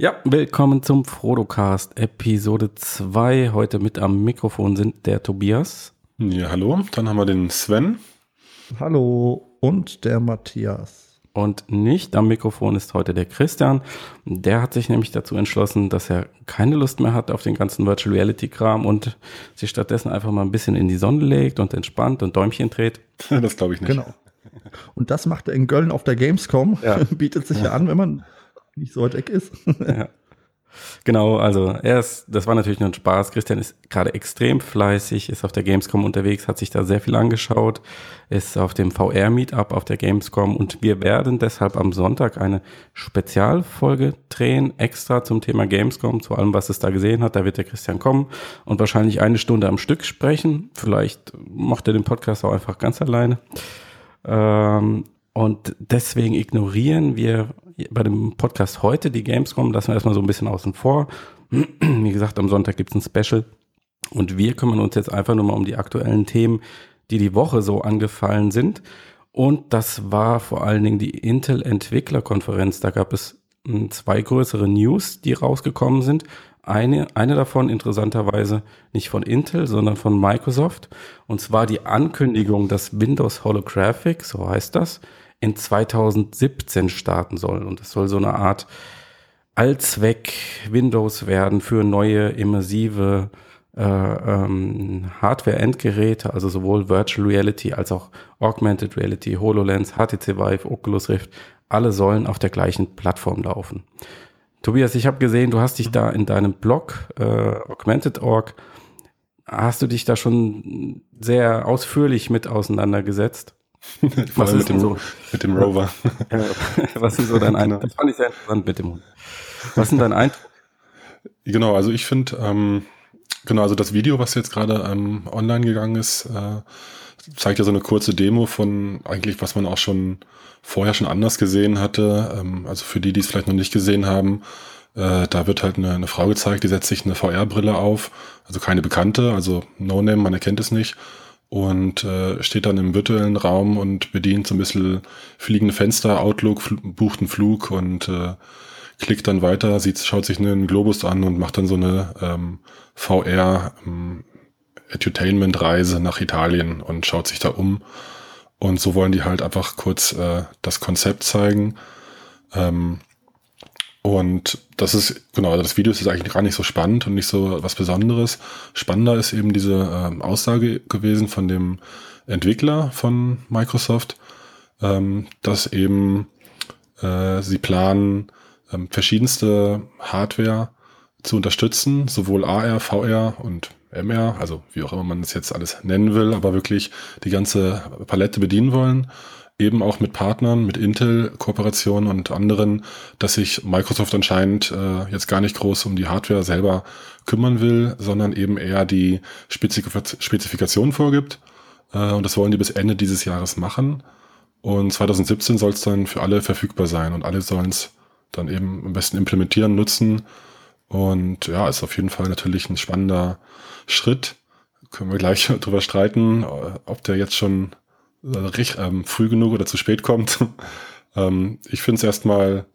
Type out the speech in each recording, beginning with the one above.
Ja, willkommen zum Frodocast Episode 2. Heute mit am Mikrofon sind der Tobias. Ja, hallo. Dann haben wir den Sven. Hallo und der Matthias. Und nicht am Mikrofon ist heute der Christian. Der hat sich nämlich dazu entschlossen, dass er keine Lust mehr hat auf den ganzen Virtual Reality Kram und sich stattdessen einfach mal ein bisschen in die Sonne legt und entspannt und Däumchen dreht. Das glaube ich nicht. Genau. Und das macht er in Köln auf der Gamescom. Ja. Bietet sich ja an, wenn man nicht so weit weg ist. ja. Genau, also er ist, das war natürlich nur ein Spaß. Christian ist gerade extrem fleißig, ist auf der Gamescom unterwegs, hat sich da sehr viel angeschaut, ist auf dem VR-Meetup auf der Gamescom und wir werden deshalb am Sonntag eine Spezialfolge drehen, extra zum Thema Gamescom, zu allem, was es da gesehen hat. Da wird der Christian kommen und wahrscheinlich eine Stunde am Stück sprechen. Vielleicht macht er den Podcast auch einfach ganz alleine. Ähm, und deswegen ignorieren wir bei dem Podcast heute die Gamescom, lassen wir erstmal so ein bisschen außen vor. Wie gesagt, am Sonntag gibt es ein Special. Und wir kümmern uns jetzt einfach nur mal um die aktuellen Themen, die die Woche so angefallen sind. Und das war vor allen Dingen die Intel Entwicklerkonferenz. Da gab es hm, zwei größere News, die rausgekommen sind. Eine, eine davon interessanterweise nicht von Intel, sondern von Microsoft. Und zwar die Ankündigung, dass Windows Holographic, so heißt das, in 2017 starten soll. Und das soll so eine Art Allzweck Windows werden für neue immersive äh, ähm, Hardware-Endgeräte, also sowohl Virtual Reality als auch Augmented Reality, HoloLens, HTC Vive, Oculus Rift, alle sollen auf der gleichen Plattform laufen. Tobias, ich habe gesehen, du hast dich da in deinem Blog äh, Augmented.org, hast du dich da schon sehr ausführlich mit auseinandergesetzt? Was ist mit dem, so? mit dem Rover. Was ist so dein Eindruck? Das fand ich sehr interessant mit dem Hund. Was sind dein Eindruck? Genau, also ich finde, ähm, genau, also das Video, was jetzt gerade ähm, online gegangen ist, äh, zeigt ja so eine kurze Demo von eigentlich, was man auch schon vorher schon anders gesehen hatte. Ähm, also für die, die es vielleicht noch nicht gesehen haben, äh, da wird halt eine, eine Frau gezeigt, die setzt sich eine VR-Brille auf, also keine bekannte, also No-Name, man erkennt es nicht und äh, steht dann im virtuellen Raum und bedient so ein bisschen fliegende Fenster, Outlook, bucht einen Flug und äh, klickt dann weiter, sieht, schaut sich einen Globus an und macht dann so eine ähm, VR ähm, Edutainment-Reise nach Italien und schaut sich da um. Und so wollen die halt einfach kurz äh, das Konzept zeigen. Ähm, und das ist, genau, das Video ist jetzt eigentlich gar nicht so spannend und nicht so was Besonderes. Spannender ist eben diese ähm, Aussage gewesen von dem Entwickler von Microsoft, ähm, dass eben äh, sie planen, ähm, verschiedenste Hardware zu unterstützen, sowohl AR, VR und MR, also wie auch immer man es jetzt alles nennen will, aber wirklich die ganze Palette bedienen wollen eben auch mit Partnern, mit Intel, Kooperationen und anderen, dass sich Microsoft anscheinend äh, jetzt gar nicht groß um die Hardware selber kümmern will, sondern eben eher die Spezif Spezifikation vorgibt. Äh, und das wollen die bis Ende dieses Jahres machen. Und 2017 soll es dann für alle verfügbar sein und alle sollen es dann eben am besten implementieren, nutzen. Und ja, ist auf jeden Fall natürlich ein spannender Schritt. Können wir gleich drüber streiten, ob der jetzt schon recht, ähm, früh genug oder zu spät kommt. ähm, ich finde es erstmal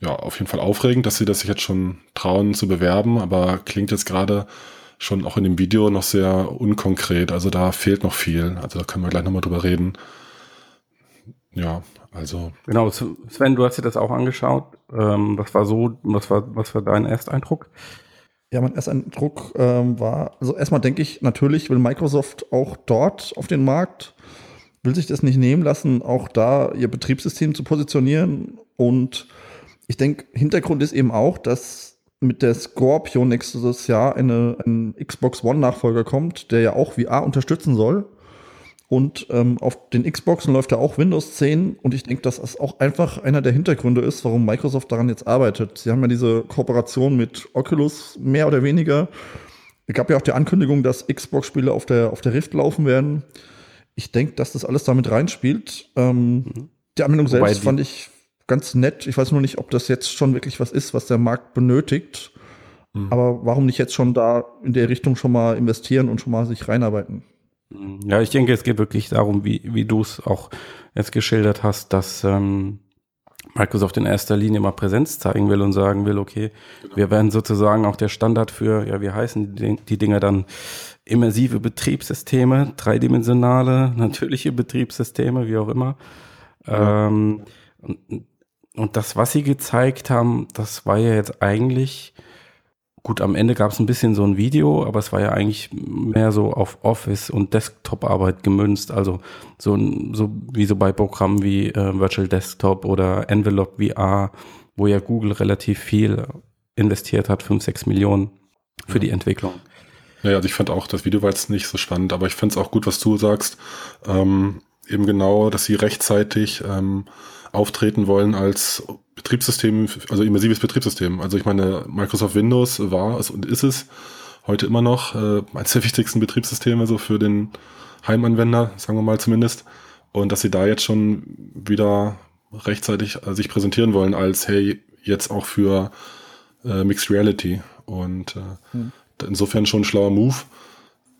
ja auf jeden Fall aufregend, dass sie das sich jetzt schon trauen zu bewerben, aber klingt jetzt gerade schon auch in dem Video noch sehr unkonkret. Also da fehlt noch viel. Also da können wir gleich nochmal drüber reden. Ja, also. Genau, Sven, du hast dir das auch angeschaut. Ähm, was war so, was war, was war dein Ersteindruck? Ja, mein Ersteindruck ähm, war, also erstmal denke ich, natürlich will Microsoft auch dort auf den Markt will sich das nicht nehmen lassen, auch da ihr Betriebssystem zu positionieren. Und ich denke, Hintergrund ist eben auch, dass mit der Scorpio nächstes Jahr eine, ein Xbox One-Nachfolger kommt, der ja auch VR unterstützen soll. Und ähm, auf den Xboxen läuft ja auch Windows 10. Und ich denke, dass das auch einfach einer der Hintergründe ist, warum Microsoft daran jetzt arbeitet. Sie haben ja diese Kooperation mit Oculus mehr oder weniger. Es gab ja auch die Ankündigung, dass Xbox-Spiele auf der, auf der Rift laufen werden ich denke, dass das alles damit reinspielt. Ähm, mhm. Die Anwendung selbst fand ich ganz nett. Ich weiß nur nicht, ob das jetzt schon wirklich was ist, was der Markt benötigt. Mhm. Aber warum nicht jetzt schon da in der Richtung schon mal investieren und schon mal sich reinarbeiten? Mhm. Ja, ich denke, es geht wirklich darum, wie, wie du es auch jetzt geschildert hast, dass ähm, Microsoft in erster Linie mal Präsenz zeigen will und sagen will, okay, genau. wir werden sozusagen auch der Standard für, ja, wie heißen die, die Dinger dann? Immersive Betriebssysteme, dreidimensionale, natürliche Betriebssysteme, wie auch immer. Ja. Ähm, und, und das, was sie gezeigt haben, das war ja jetzt eigentlich Gut, am Ende gab es ein bisschen so ein Video, aber es war ja eigentlich mehr so auf Office und Desktop-Arbeit gemünzt. Also so, so wie so bei Programmen wie äh, Virtual Desktop oder Envelope VR, wo ja Google relativ viel investiert hat, 5, 6 Millionen für ja. die Entwicklung. Ja, also ich fand auch, das Video war jetzt nicht so spannend, aber ich fand es auch gut, was du sagst. Ähm, eben genau, dass sie rechtzeitig ähm, auftreten wollen als Betriebssystem, also immersives Betriebssystem. Also ich meine, Microsoft Windows war es und ist es heute immer noch äh, eines der wichtigsten Betriebssysteme so für den Heimanwender, sagen wir mal zumindest. Und dass sie da jetzt schon wieder rechtzeitig äh, sich präsentieren wollen als, hey, jetzt auch für äh, Mixed Reality. Und äh, hm. Insofern schon ein schlauer Move.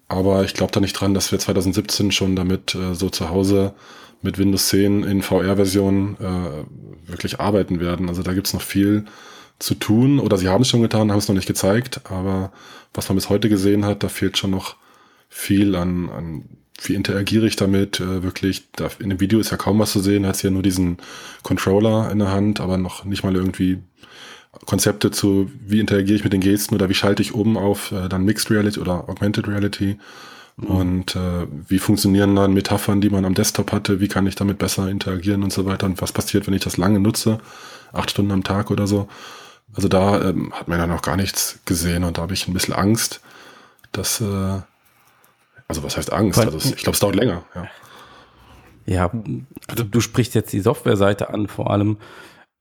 Aber ich glaube da nicht dran, dass wir 2017 schon damit äh, so zu Hause mit Windows 10 in VR-Version äh, wirklich arbeiten werden. Also da gibt's noch viel zu tun. Oder sie haben es schon getan, haben es noch nicht gezeigt. Aber was man bis heute gesehen hat, da fehlt schon noch viel an, an wie interagiere ich damit? Äh, wirklich, da, in dem Video ist ja kaum was zu sehen, hat ja nur diesen Controller in der Hand, aber noch nicht mal irgendwie Konzepte zu, wie interagiere ich mit den Gesten oder wie schalte ich um auf äh, dann Mixed Reality oder Augmented Reality. Mhm. Und äh, wie funktionieren dann Metaphern, die man am Desktop hatte? Wie kann ich damit besser interagieren und so weiter? Und was passiert, wenn ich das lange nutze? Acht Stunden am Tag oder so. Also da ähm, hat man ja noch gar nichts gesehen und da habe ich ein bisschen Angst, dass, äh, also was heißt Angst? Also ich glaube, es dauert länger, ja. Ja, also du sprichst jetzt die Softwareseite an vor allem,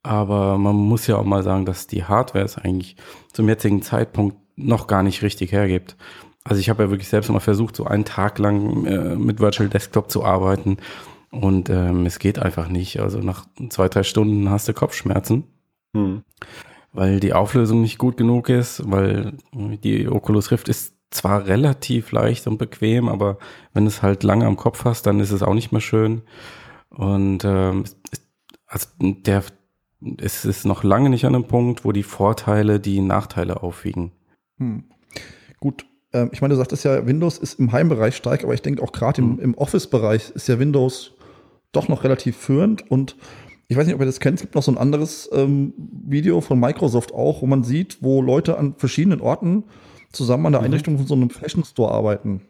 aber man muss ja auch mal sagen, dass die Hardware es eigentlich zum jetzigen Zeitpunkt noch gar nicht richtig hergibt. Also ich habe ja wirklich selbst mal versucht, so einen Tag lang äh, mit Virtual Desktop zu arbeiten und ähm, es geht einfach nicht. Also nach zwei, drei Stunden hast du Kopfschmerzen, hm. weil die Auflösung nicht gut genug ist, weil die Oculus Rift ist zwar relativ leicht und bequem, aber wenn du es halt lange am Kopf hast, dann ist es auch nicht mehr schön. Und ähm, also der, es ist noch lange nicht an einem Punkt, wo die Vorteile die Nachteile aufwiegen. Hm. Gut, ähm, ich meine, du sagtest ja, Windows ist im Heimbereich stark, aber ich denke auch gerade im, mhm. im Office-Bereich ist ja Windows doch noch relativ führend und ich weiß nicht, ob ihr das kennt, es gibt noch so ein anderes ähm, Video von Microsoft auch, wo man sieht, wo Leute an verschiedenen Orten zusammen an der mhm. Einrichtung von so einem Fashion Store arbeiten.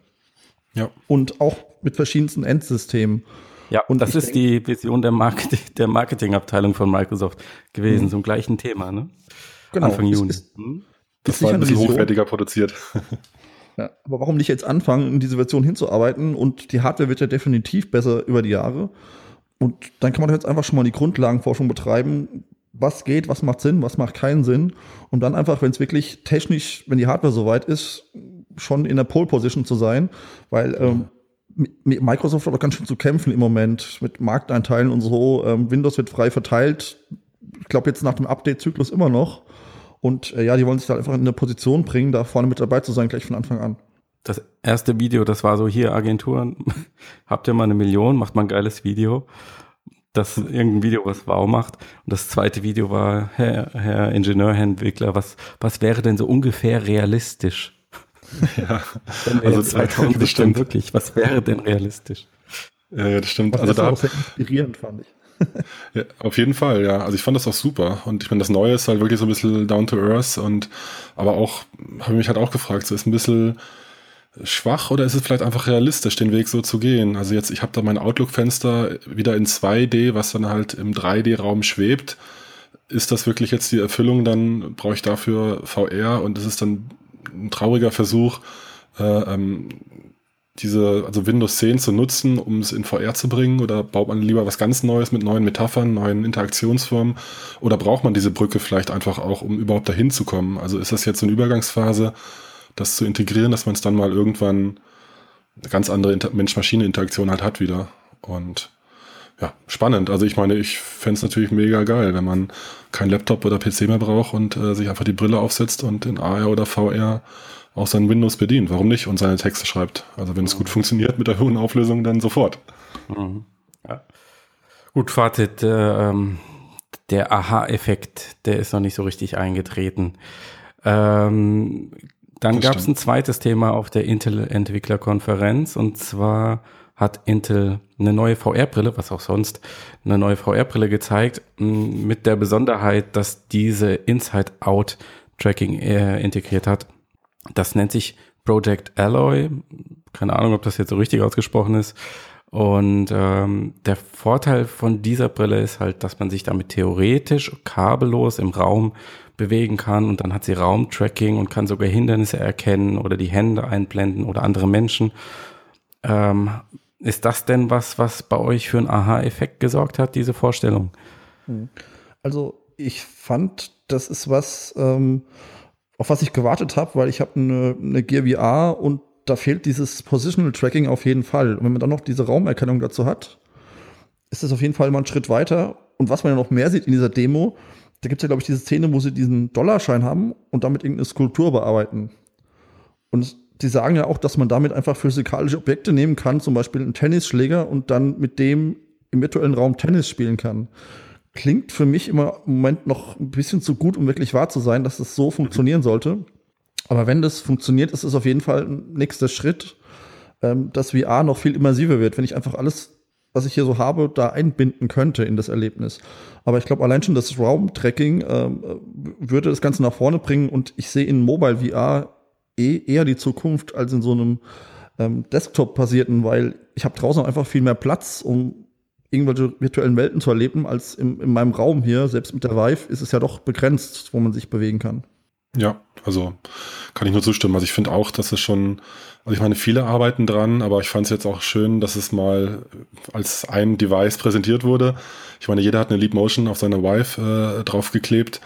Ja. Und auch mit verschiedensten Endsystemen. Ja, und das ist denke, die Vision der, Market der Marketingabteilung von Microsoft gewesen, mhm. zum gleichen Thema, ne? Genau. Anfang Juni. Ist, mhm. Das war ein bisschen hochwertiger produziert. Ja, aber warum nicht jetzt anfangen, in diese Version hinzuarbeiten? Und die Hardware wird ja definitiv besser über die Jahre. Und dann kann man jetzt einfach schon mal die Grundlagenforschung betreiben. Was geht, was macht Sinn, was macht keinen Sinn? Und dann einfach, wenn es wirklich technisch, wenn die Hardware soweit ist, schon in der Pole Position zu sein, weil ähm, Microsoft hat auch ganz schön zu kämpfen im Moment mit Markteinteilen und so. Ähm, Windows wird frei verteilt. Ich glaube jetzt nach dem Update-Zyklus immer noch. Und äh, ja, die wollen sich da einfach in eine Position bringen, da vorne mit dabei zu sein, gleich von Anfang an. Das erste Video, das war so hier Agenturen, habt ihr mal eine Million, macht mal ein geiles Video. Das irgendein Video, was wow macht. Und das zweite Video war, Herr, Herr Ingenieur, Herr Entwickler, was, was wäre denn so ungefähr realistisch? Ja, also 2000 stimmt wirklich. Was wäre denn realistisch? Ja, das stimmt. Was also da auch sehr inspirierend fand ich ja, auf jeden Fall, ja. Also ich fand das auch super. Und ich meine, das Neue ist halt wirklich so ein bisschen down to earth und aber auch, habe ich mich halt auch gefragt, so ist ein bisschen schwach oder ist es vielleicht einfach realistisch, den Weg so zu gehen? Also jetzt, ich habe da mein Outlook-Fenster wieder in 2D, was dann halt im 3D-Raum schwebt. Ist das wirklich jetzt die Erfüllung? Dann brauche ich dafür VR und es ist dann ein trauriger Versuch, äh, ähm, diese, also Windows 10 zu nutzen, um es in VR zu bringen? Oder baut man lieber was ganz Neues mit neuen Metaphern, neuen Interaktionsformen? Oder braucht man diese Brücke vielleicht einfach auch, um überhaupt dahin zu kommen? Also ist das jetzt so eine Übergangsphase, das zu integrieren, dass man es dann mal irgendwann eine ganz andere Mensch-Maschine-Interaktion halt hat wieder? Und ja, spannend. Also ich meine, ich fände es natürlich mega geil, wenn man kein Laptop oder PC mehr braucht und äh, sich einfach die Brille aufsetzt und in AR oder VR auch sein Windows bedient. Warum nicht? Und seine Texte schreibt. Also wenn es gut funktioniert mit der hohen Auflösung, dann sofort. Mhm. Ja. Gut, Fazit. Äh, ähm, der Aha-Effekt, der ist noch nicht so richtig eingetreten. Ähm, dann gab es ein zweites Thema auf der Intel-Entwicklerkonferenz und zwar hat Intel eine neue VR-Brille, was auch sonst, eine neue VR-Brille gezeigt, mit der Besonderheit, dass diese Inside-Out-Tracking äh, integriert hat. Das nennt sich Project Alloy. Keine Ahnung, ob das jetzt so richtig ausgesprochen ist. Und ähm, der Vorteil von dieser Brille ist halt, dass man sich damit theoretisch kabellos im Raum bewegen kann und dann hat sie Raumtracking und kann sogar Hindernisse erkennen oder die Hände einblenden oder andere Menschen. Ähm, ist das denn was, was bei euch für einen Aha-Effekt gesorgt hat, diese Vorstellung? Hm. Also ich fand, das ist was, ähm, auf was ich gewartet habe, weil ich habe eine, eine VR und da fehlt dieses Positional Tracking auf jeden Fall. Und wenn man dann noch diese Raumerkennung dazu hat, ist das auf jeden Fall mal ein Schritt weiter. Und was man ja noch mehr sieht in dieser Demo, da gibt es ja, glaube ich, diese Szene, wo sie diesen Dollarschein haben und damit irgendeine Skulptur bearbeiten. Und die sagen ja auch, dass man damit einfach physikalische Objekte nehmen kann, zum Beispiel einen Tennisschläger und dann mit dem im virtuellen Raum Tennis spielen kann. Klingt für mich immer im Moment noch ein bisschen zu gut, um wirklich wahr zu sein, dass das so funktionieren sollte. Aber wenn das funktioniert, ist es auf jeden Fall ein nächster Schritt, ähm, dass VR noch viel immersiver wird, wenn ich einfach alles, was ich hier so habe, da einbinden könnte in das Erlebnis. Aber ich glaube, allein schon das Raumtracking ähm, würde das Ganze nach vorne bringen und ich sehe in Mobile VR eh eher die Zukunft als in so einem ähm, Desktop-basierten, weil ich habe draußen einfach viel mehr Platz, um irgendwelche virtuellen Welten zu erleben, als in, in meinem Raum hier. Selbst mit der Vive ist es ja doch begrenzt, wo man sich bewegen kann. Ja, also kann ich nur zustimmen. Also ich finde auch, dass es schon, also ich meine, viele arbeiten dran, aber ich fand es jetzt auch schön, dass es mal als ein Device präsentiert wurde. Ich meine, jeder hat eine Leap Motion auf seine Vive äh, draufgeklebt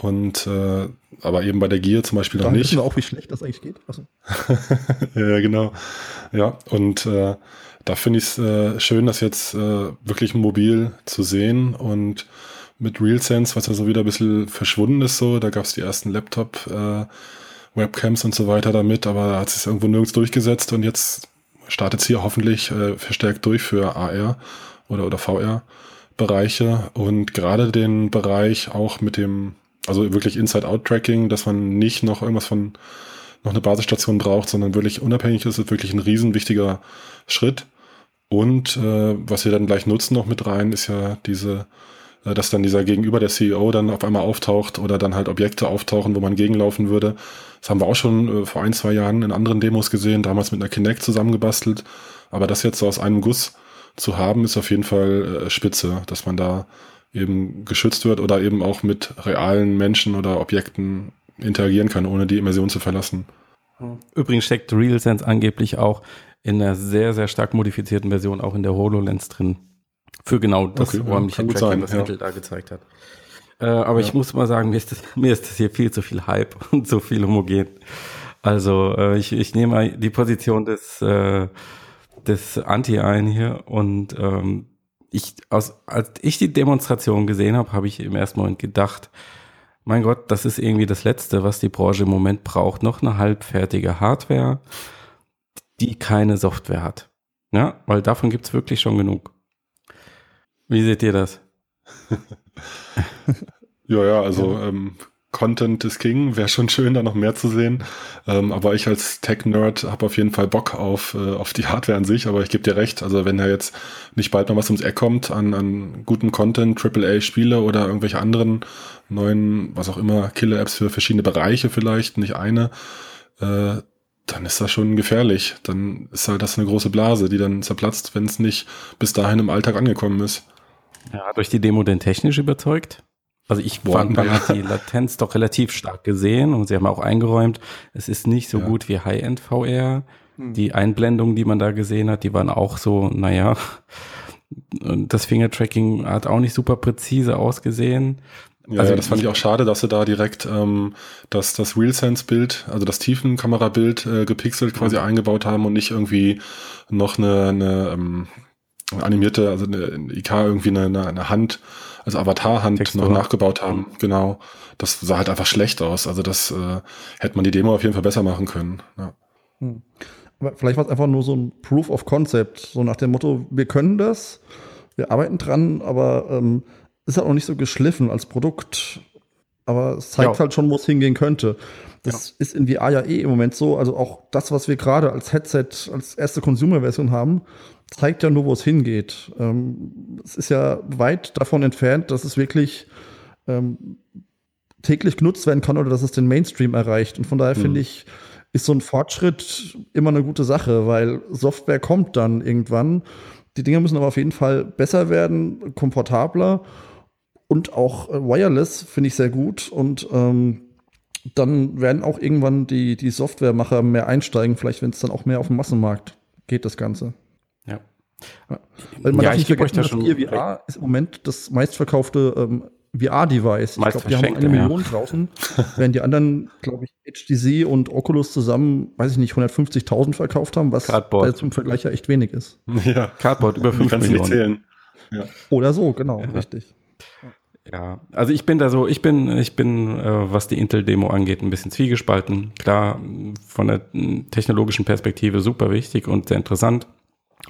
und äh, aber eben bei der Gear zum Beispiel noch nicht. wissen wir auch, wie schlecht das eigentlich geht. Also. ja, genau. Ja, und äh, da finde ich es äh, schön, das jetzt äh, wirklich mobil zu sehen und mit RealSense, was ja so wieder ein bisschen verschwunden ist, so. Da gab es die ersten Laptop äh, Webcams und so weiter damit, aber da hat sich irgendwo nirgends durchgesetzt und jetzt startet es hier hoffentlich äh, verstärkt durch für AR oder, oder VR-Bereiche und gerade den Bereich auch mit dem, also wirklich Inside-Out-Tracking, dass man nicht noch irgendwas von noch eine Basisstation braucht, sondern wirklich unabhängig ist, ist wirklich ein riesen wichtiger Schritt. Und äh, was wir dann gleich nutzen noch mit rein, ist ja diese äh, dass dann dieser Gegenüber der CEO dann auf einmal auftaucht oder dann halt Objekte auftauchen, wo man gegenlaufen würde. Das haben wir auch schon äh, vor ein, zwei Jahren in anderen Demos gesehen, damals mit einer Kinect zusammengebastelt. Aber das jetzt so aus einem Guss zu haben, ist auf jeden Fall äh, spitze, dass man da eben geschützt wird oder eben auch mit realen Menschen oder Objekten interagieren kann, ohne die Immersion zu verlassen. Übrigens steckt RealSense angeblich auch in einer sehr, sehr stark modifizierten Version auch in der HoloLens drin. Für genau das okay, räumliche ja, Tracking, was ja. Intel da gezeigt hat. Äh, aber ja. ich muss mal sagen, mir ist, das, mir ist das hier viel zu viel Hype und so viel homogen. Also äh, ich, ich nehme mal die Position des, äh, des Anti ein hier und ähm, ich, aus, als ich die Demonstration gesehen habe, habe ich im ersten Moment gedacht, mein Gott, das ist irgendwie das Letzte, was die Branche im Moment braucht. Noch eine halbfertige Hardware, die keine Software hat. Ja, weil davon gibt's wirklich schon genug. Wie seht ihr das? ja, ja, also. Ähm, Content is King, wäre schon schön, da noch mehr zu sehen. Ähm, aber ich als Tech-Nerd habe auf jeden Fall Bock auf, äh, auf die Hardware an sich, aber ich gebe dir recht, also wenn da jetzt nicht bald mal was ums Eck kommt an, an guten Content, AAA-Spiele oder irgendwelche anderen neuen, was auch immer, Killer-Apps für verschiedene Bereiche vielleicht, nicht eine, äh, dann ist das schon gefährlich. Dann ist halt das eine große Blase, die dann zerplatzt, wenn es nicht bis dahin im Alltag angekommen ist. Ja, hat euch die Demo denn technisch überzeugt? Also ich Boah, fand, man hat die Latenz doch relativ stark gesehen und sie haben auch eingeräumt, es ist nicht so ja. gut wie High-End VR. Hm. Die Einblendungen, die man da gesehen hat, die waren auch so, naja, das Fingertracking hat auch nicht super präzise ausgesehen. Ja, also ja, das fand ich auch schade, dass sie da direkt ähm, das, das RealSense-Bild, also das Tiefenkamerabild äh, gepixelt quasi mhm. eingebaut haben und nicht irgendwie noch eine, eine ähm, animierte, also eine IK irgendwie eine, eine Hand, also Avatar-Hand Textur. noch nachgebaut haben. Genau. Das sah halt einfach schlecht aus. Also das äh, hätte man die Demo auf jeden Fall besser machen können. Ja. Hm. Aber vielleicht war es einfach nur so ein Proof of Concept, so nach dem Motto, wir können das, wir arbeiten dran, aber ähm, ist halt noch nicht so geschliffen als Produkt. Aber es zeigt Ja. halt schon, wo es hingehen könnte. Das ist in VR ja eh im Moment so. Also auch das, was wir gerade als Headset, als erste Consumer-Version haben, zeigt ja nur, wo es hingeht. Ähm, es ist ja weit davon entfernt, dass es wirklich ähm, täglich genutzt werden kann oder dass es den Mainstream erreicht. Und von daher finde ich, ist so ein Fortschritt immer eine gute Sache, weil Software kommt dann irgendwann. Die Dinger müssen aber auf jeden Fall besser werden, komfortabler und auch äh, wireless finde ich sehr gut. Und ähm, dann werden auch irgendwann die, die Softwaremacher mehr einsteigen, vielleicht wenn es dann auch mehr auf dem Massenmarkt geht, das Ganze. Ja. Weil man Ja, darf ich nicht vergessen, da das schon VR ist im Moment das meistverkaufte ähm, VR-Device. Ich glaube, die haben eine verschenkte, ja. Million draußen, während die anderen, glaube ich, HTC und Oculus zusammen, weiß ich nicht, 150.000 verkauft haben, was Cardboard. im Vergleich ja echt wenig ist. Ja, Cardboard über du 5 kannst nicht Millionen. zählen. Oder so, genau, richtig. Ja, also ich bin da so, ich bin, ich bin, äh, was die Intel-Demo angeht, ein bisschen zwiegespalten. Klar, von der technologischen Perspektive super wichtig und sehr interessant.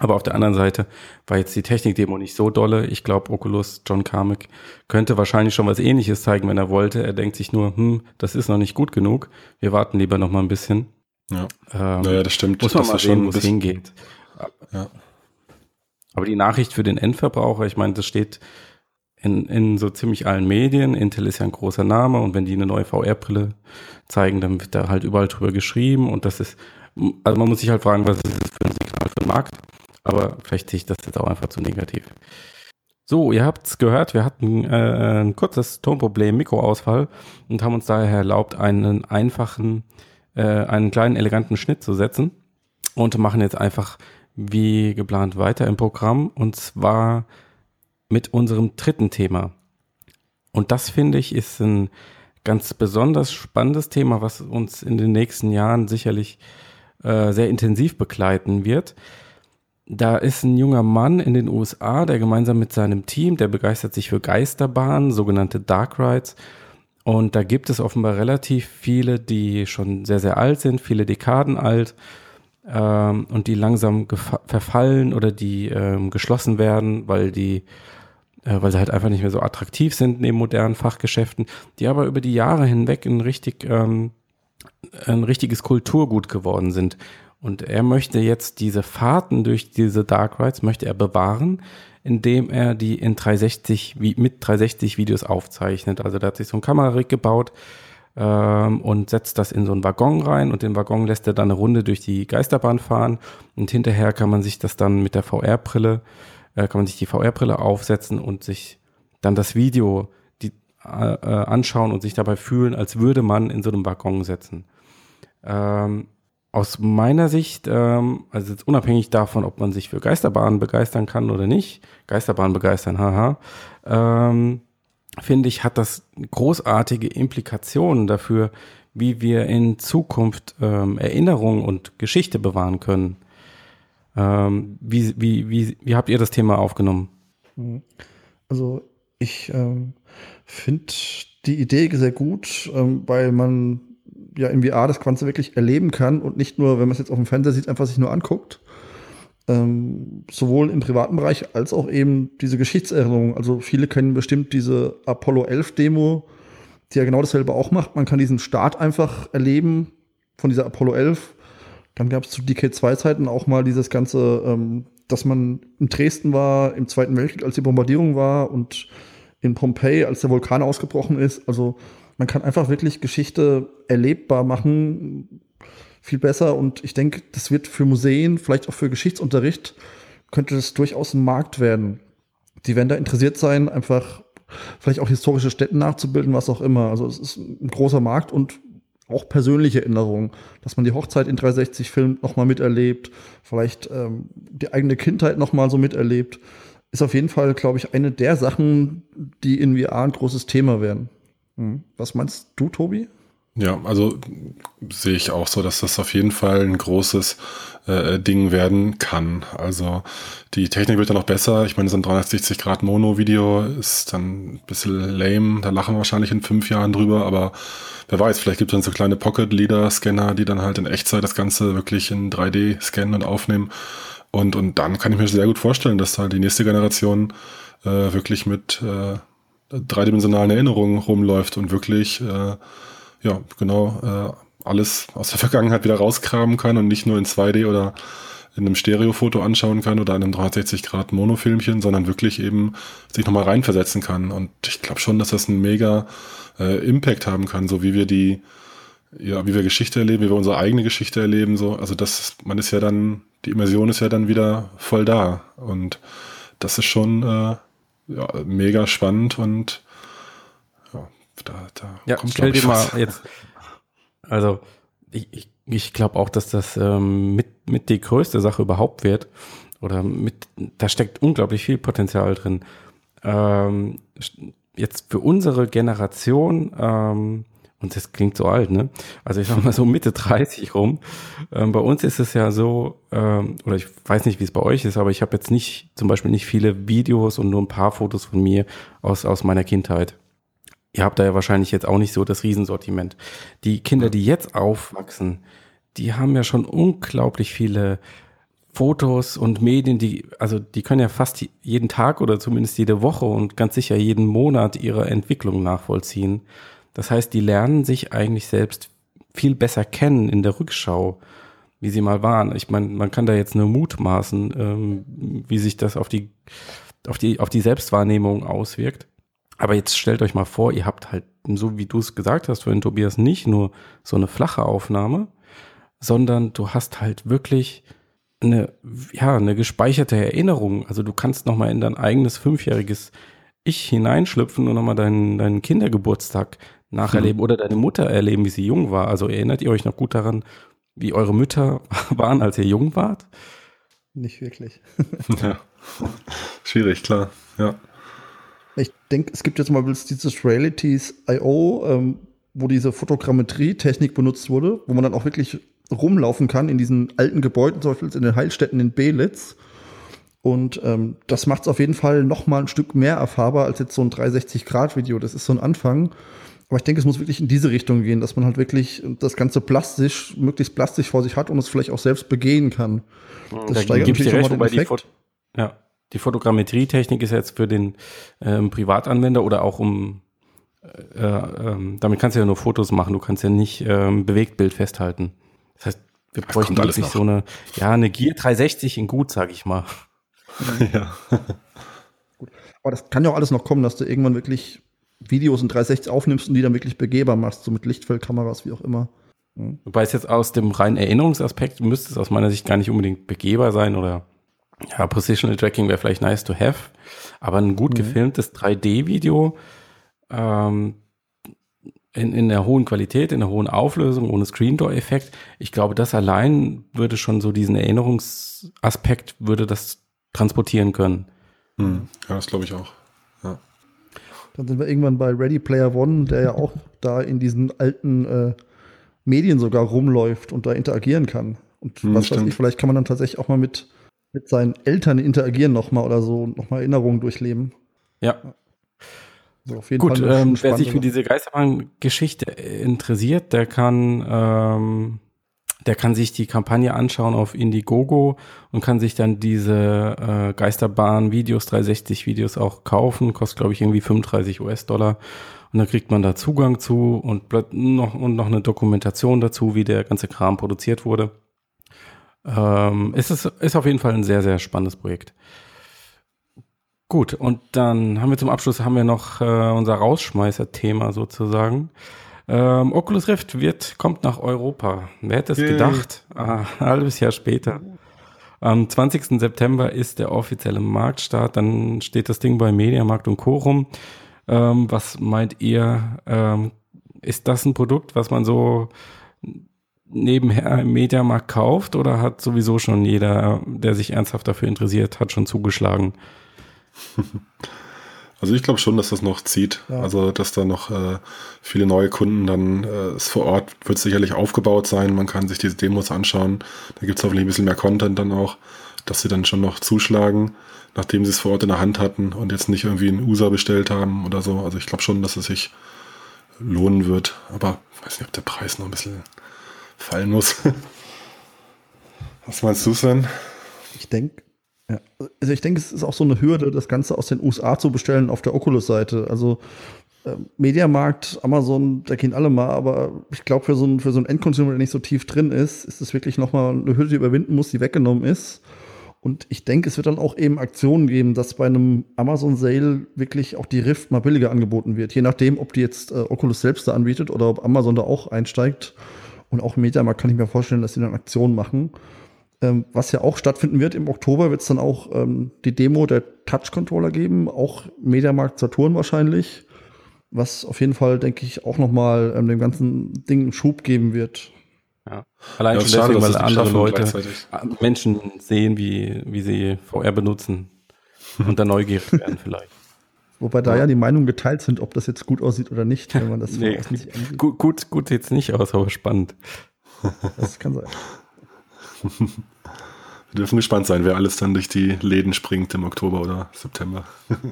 Aber auf der anderen Seite war jetzt die Technik-Demo nicht so dolle. Ich glaube, Oculus, John Carmack, könnte wahrscheinlich schon was ähnliches zeigen, wenn er wollte. Er denkt sich nur, hm, das ist noch nicht gut genug. Wir warten lieber noch mal ein bisschen. Ja. Ähm, Naja, das stimmt. muss man das mal sehen, wo es hingeht. Ja. Aber die Nachricht für den Endverbraucher, ich meine, das steht in, in so ziemlich allen Medien. Intel ist ja ein großer Name und wenn die eine neue VR-Brille zeigen, dann wird da halt überall drüber geschrieben und das ist, also man muss sich halt fragen, was ist das für ein Signal für den Markt? Aber vielleicht sehe ich das jetzt auch einfach zu negativ. So, ihr habt's gehört, wir hatten äh, ein kurzes Tonproblem, Mikroausfall und haben uns daher erlaubt, einen einfachen, äh, einen kleinen eleganten Schnitt zu setzen und machen jetzt einfach wie geplant weiter im Programm und zwar mit unserem dritten Thema. Und das finde ich ist ein ganz besonders spannendes Thema, was uns in den nächsten Jahren sicherlich äh, sehr intensiv begleiten wird. Da ist ein junger Mann in den USA, der gemeinsam mit seinem Team, der begeistert sich für Geisterbahnen, sogenannte Dark Rides. Und da gibt es offenbar relativ viele, die schon sehr, sehr alt sind, viele Dekaden alt ähm, und die langsam verfallen oder die ähm, geschlossen werden, weil die weil sie halt einfach nicht mehr so attraktiv sind neben modernen Fachgeschäften, die aber über die Jahre hinweg ein richtig ähm, ein richtiges Kulturgut geworden sind. Und er möchte jetzt diese Fahrten durch diese Dark Rides möchte er bewahren, indem er die in 360 wie mit 360 Videos aufzeichnet. Also da hat sich so ein Kamerarig gebaut ähm, und setzt das in so einen Waggon rein und den Waggon lässt er dann eine Runde durch die Geisterbahn fahren und hinterher kann man sich das dann mit der VR-Brille äh, kann man sich die VR-Brille aufsetzen und sich dann das Video die, äh, äh, anschauen und sich dabei fühlen, als würde man in so einem Waggon sitzen. Ähm, aus meiner Sicht, ähm, also jetzt unabhängig davon, ob man sich für Geisterbahnen begeistern kann oder nicht, Geisterbahnen begeistern, haha, ähm, finde ich, hat das großartige Implikationen dafür, wie wir in Zukunft ähm, Erinnerung und Geschichte bewahren können. Ähm, wie, wie, wie, wie habt ihr das Thema aufgenommen? Also ich ähm, finde die Idee sehr gut, ähm, weil man ja in VR das Ganze wirklich erleben kann und nicht nur, wenn man es jetzt auf dem Fernseher sieht, einfach sich nur anguckt. Ähm, sowohl im privaten Bereich als auch eben diese Geschichtserinnerung. Also viele kennen bestimmt diese Apollo 11 Demo, die ja genau dasselbe auch macht. Man kann diesen Start einfach erleben von dieser Apollo 11. Dann gab es zu DK2-Zeiten auch mal dieses ganze, ähm, dass man in Dresden war, im Zweiten Weltkrieg, als die Bombardierung war und in Pompeji, als der Vulkan ausgebrochen ist. Also man kann einfach wirklich Geschichte erlebbar machen, viel besser. Und ich denke, das wird für Museen, vielleicht auch für Geschichtsunterricht, könnte das durchaus ein Markt werden. Die werden da interessiert sein, einfach vielleicht auch historische Städte nachzubilden, was auch immer. Also es ist ein großer Markt und auch persönliche Erinnerungen, dass man die Hochzeit in 360 filmt, nochmal miterlebt, vielleicht ähm, die eigene Kindheit nochmal so miterlebt, ist auf jeden Fall, glaube ich, eine der Sachen, die in VR ein großes Thema werden. Hm. Was meinst du, Tobi? Ja, also sehe ich auch so, dass das auf jeden Fall ein großes äh, Ding werden kann. Also die Technik wird dann noch besser. Ich meine, so ein 360 Grad Mono-Video ist dann ein bisschen lame. Da lachen wir wahrscheinlich in fünf Jahren drüber, aber wer weiß, vielleicht gibt es dann so kleine Pocket-Leader-Scanner, die dann halt in Echtzeit das Ganze wirklich in 3D scannen und aufnehmen. Und, und dann kann ich mir sehr gut vorstellen, dass halt die nächste Generation äh, wirklich mit, äh, dreidimensionalen Erinnerungen rumläuft und wirklich, äh, ja, genau, äh, alles aus der Vergangenheit wieder rauskramen kann und nicht nur in 2D oder in einem Stereofoto anschauen kann oder in einem 360 Grad Monofilmchen, sondern wirklich eben sich nochmal reinversetzen kann. Und ich glaube schon, dass das einen mega äh, Impact haben kann, so wie wir die, ja, wie wir Geschichte erleben, wie wir unsere eigene Geschichte erleben, so. Also das, man ist ja dann, die Immersion ist ja dann wieder voll da. Und das ist schon äh, ja, mega spannend und da, da ja, kommt stell dir mal jetzt, also ich, ich, ich glaube auch, dass das ähm, mit, mit die größte Sache überhaupt wird. Oder mit, da steckt unglaublich viel Potenzial drin. Ähm, jetzt für unsere Generation, ähm, und das klingt so alt, ne? Also ich sag mal so Mitte 30 rum. Ähm, bei uns ist es ja so, ähm, oder ich weiß nicht, wie es bei euch ist, aber ich habe jetzt nicht, zum Beispiel nicht viele Videos und nur ein paar Fotos von mir aus, aus meiner Kindheit. Ihr habt da ja wahrscheinlich jetzt auch nicht so das Riesensortiment. Die Kinder, die jetzt aufwachsen, die haben ja schon unglaublich viele Fotos und Medien, die, also die können ja fast jeden Tag oder zumindest jede Woche und ganz sicher jeden Monat ihre Entwicklung nachvollziehen. Das heißt, die lernen sich eigentlich selbst viel besser kennen in der Rückschau, wie sie mal waren. Ich meine, man kann da jetzt nur mutmaßen, ähm, wie sich das auf die, auf die, auf die Selbstwahrnehmung auswirkt. Aber jetzt stellt euch mal vor, ihr habt halt, so wie du es gesagt hast vorhin, Tobias, nicht nur so eine flache Aufnahme, sondern du hast halt wirklich eine, ja, eine gespeicherte Erinnerung. Also du kannst nochmal in dein eigenes fünfjähriges Ich hineinschlüpfen und nochmal deinen, deinen Kindergeburtstag nacherleben mhm. oder deine Mutter erleben, wie sie jung war. Also erinnert ihr euch noch gut daran, wie eure Mütter waren, als ihr jung wart? Nicht wirklich. ja. Schwierig, klar. Ja. Ich denke, es gibt jetzt mal dieses Realities.io, ähm, wo diese Fotogrammetrie-Technik benutzt wurde, wo man dann auch wirklich rumlaufen kann in diesen alten Gebäuden, zum Beispiel in den Heilstätten in Belitz. Und ähm, das macht es auf jeden Fall noch mal ein Stück mehr erfahrbar als jetzt so ein 360-Grad-Video. Das ist so ein Anfang. Aber ich denke, es muss wirklich in diese Richtung gehen, dass man halt wirklich das Ganze plastisch, möglichst plastisch vor sich hat und es vielleicht auch selbst begehen kann. Das da steigert natürlich recht, den Effekt. Ja, die Fotogrammetrie-Technik ist jetzt für den ähm, Privatanwender oder auch um äh, äh, damit kannst du ja nur Fotos machen, du kannst ja nicht ähm, Bewegtbild festhalten. Das heißt, wir das bräuchten wirklich so eine, ja, eine Gear 360 in gut, sag ich mal. ja. gut. Aber das kann ja auch alles noch kommen, dass du irgendwann wirklich Videos in 360 aufnimmst und die dann wirklich begehbar machst, so mit Lichtfeldkameras, wie auch immer. Mhm. Wobei es jetzt aus dem reinen Erinnerungsaspekt müsste es aus meiner Sicht gar nicht unbedingt begehbar sein oder ja, Positional Tracking wäre vielleicht nice to have, aber ein gut mhm. gefilmtes 3D-Video ähm, in, in der hohen Qualität, in der hohen Auflösung, ohne Screen Door Effekt. Ich glaube, das allein würde schon so diesen Erinnerungsaspekt würde das transportieren können. Hm. Ja, das glaube ich auch. Ja. Dann sind wir irgendwann bei Ready Player One, der ja auch da in diesen alten äh, Medien sogar rumläuft und da interagieren kann. Und hm, was stimmt. weiß ich, vielleicht kann man dann tatsächlich auch mal mit, mit seinen Eltern interagieren nochmal oder so und nochmal Erinnerungen durchleben. Ja. Also auf jeden Gut, Fall ähm, wer sich für diese Geisterbahn-Geschichte interessiert, der kann, ähm, der kann sich die Kampagne anschauen auf Indiegogo und kann sich dann diese äh, Geisterbahn-Videos, 360-Videos auch kaufen. Kostet, glaube ich, irgendwie 35 US-Dollar. Und dann kriegt man da Zugang zu und noch, und noch eine Dokumentation dazu, wie der ganze Kram produziert wurde. Ähm, es ist, ist auf jeden Fall ein sehr, sehr spannendes Projekt. Gut, und dann haben wir zum Abschluss haben wir noch äh, unser Rausschmeißer-Thema sozusagen. Ähm, Oculus Rift wird, kommt nach Europa. Wer hätte es yeah. gedacht? Ah, ein halbes Jahr später. Am 20. September ist der offizielle Marktstart. Dann steht das Ding bei Mediamarkt und Corum. Ähm, was meint ihr? Ähm, ist das ein Produkt, was man so nebenher im Mediamarkt kauft oder hat sowieso schon jeder, der sich ernsthaft dafür interessiert, hat schon zugeschlagen? Also ich glaube schon, dass das noch zieht. Ja. Also dass da noch äh, viele neue Kunden dann äh, ist vor Ort wird sicherlich aufgebaut sein. Man kann sich diese Demos anschauen. Da gibt es hoffentlich ein bisschen mehr Content dann auch, dass sie dann schon noch zuschlagen, nachdem sie es vor Ort in der Hand hatten und jetzt nicht irgendwie einen USA bestellt haben oder so. Also ich glaube schon, dass es sich lohnen wird. Aber ich weiß nicht, ob der Preis noch ein bisschen fallen muss. Was meinst du, Sven? Ich denke, Ja. Also ich denke, es ist auch so eine Hürde, das Ganze aus den USA zu bestellen auf der Oculus-Seite. Also äh, Mediamarkt, Amazon, da gehen alle mal, aber ich glaube, für so einen für so einen der nicht so tief drin ist, ist es wirklich nochmal eine Hürde, die überwinden muss, die weggenommen ist. Und ich denke, es wird dann auch eben Aktionen geben, dass bei einem Amazon Sale wirklich auch die Rift mal billiger angeboten wird. Je nachdem, ob die jetzt äh, Oculus selbst da anbietet oder ob Amazon da auch einsteigt. Und auch im Mediamarkt kann ich mir vorstellen, dass sie dann Aktionen machen. Ähm, was ja auch stattfinden wird im Oktober, wird es dann auch ähm, die Demo der Touch-Controller geben, auch Mediamarkt Saturn wahrscheinlich. Was auf jeden Fall, denke ich, auch nochmal ähm, dem ganzen Ding einen Schub geben wird. Ja. Allein ja, schon deswegen, weil andere Leute, Menschen sehen, wie, wie sie VR benutzen und dann neugierig werden vielleicht. Wobei da ja. ja die Meinungen geteilt sind, ob das jetzt gut aussieht oder nicht, wenn man das nee, nicht Gut, gut, gut sieht es nicht aus, aber spannend. Das kann sein. Wir dürfen gespannt sein, wer alles dann durch die Läden springt im Oktober oder September.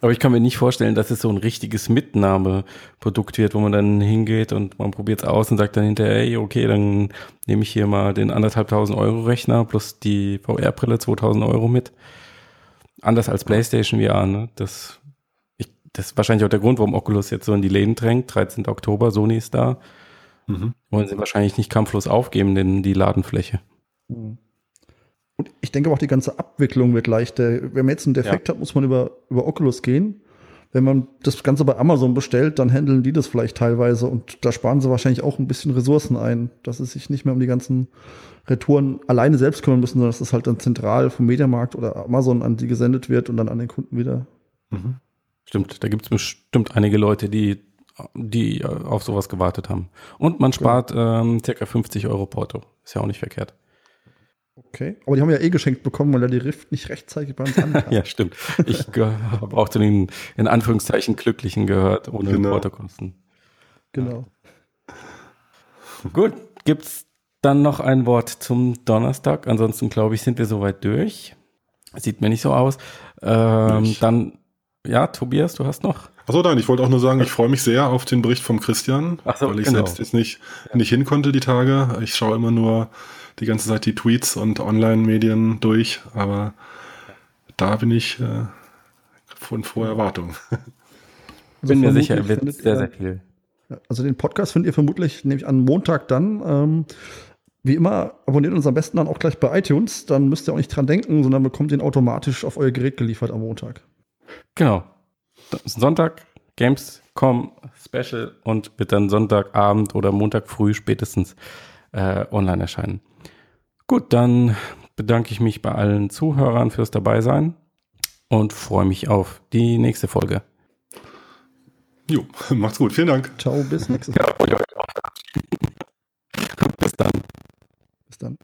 Aber ich kann mir nicht vorstellen, dass es so ein richtiges Mitnahmeprodukt wird, wo man dann hingeht und man probiert es aus und sagt dann hinterher, hey, okay, dann nehme ich hier mal den anderthalbtausend Euro Rechner plus die VR-Brille 2000 Euro mit. Anders als PlayStation VR, ne? Das, ich, das ist wahrscheinlich auch der Grund, warum Oculus jetzt so in die Läden drängt. 13. Oktober, Sony ist da. Mhm. Wollen sie wahrscheinlich nicht kampflos aufgeben, denn die Ladenfläche. Mhm. Und ich denke auch, die ganze Abwicklung wird leichter. Wenn man jetzt einen Defekt ja. hat, muss man über, über Oculus gehen. Wenn man das Ganze bei Amazon bestellt, dann handeln die das vielleicht teilweise und da sparen sie wahrscheinlich auch ein bisschen Ressourcen ein, dass sie sich nicht mehr um die ganzen Retouren alleine selbst kümmern müssen, sondern dass das halt dann zentral vom Mediamarkt oder Amazon an die gesendet wird und dann an den Kunden wieder. Mhm. Stimmt, da gibt es bestimmt einige Leute, die, die auf sowas gewartet haben. Und man spart ja. ähm, circa 50 Euro Porto. Ist ja auch nicht verkehrt. Okay. Aber die haben ja eh geschenkt bekommen, weil er die Rift nicht rechtzeitig bei uns ankam. ja, stimmt. Ich habe auch zu den, in Anführungszeichen, Glücklichen gehört, ohne genau. Portokosten. Genau. Gut. Gibt's dann noch ein Wort zum Donnerstag? Ansonsten, glaube ich, sind wir soweit durch. Sieht mir nicht so aus. Ähm, dann, ja, Tobias, du hast noch. Achso, nein, ich wollte auch nur sagen, ich freue mich sehr auf den Bericht vom Christian, so, weil ich genau. selbst jetzt nicht, nicht hin konnte die Tage. Ich schaue immer nur die ganze Zeit die Tweets und Online-Medien durch, aber da bin ich äh, von froher Erwartung. Also bin mir sicher, er wird sehr, sehr viel. Also den Podcast findet ihr vermutlich nämlich an Montag dann. Ähm, wie immer, abonniert uns am besten dann auch gleich bei iTunes. Dann müsst ihr auch nicht dran denken, sondern bekommt den automatisch auf euer Gerät geliefert am Montag. Genau. Sonntag, Gamescom Special und wird dann Sonntagabend oder Montag früh spätestens äh, online erscheinen. Gut, dann bedanke ich mich bei allen Zuhörern fürs Dabeisein und freue mich auf die nächste Folge. Jo, macht's gut. Vielen Dank. Ciao, bis nächstes Mal. Ja, bis dann. Bis dann.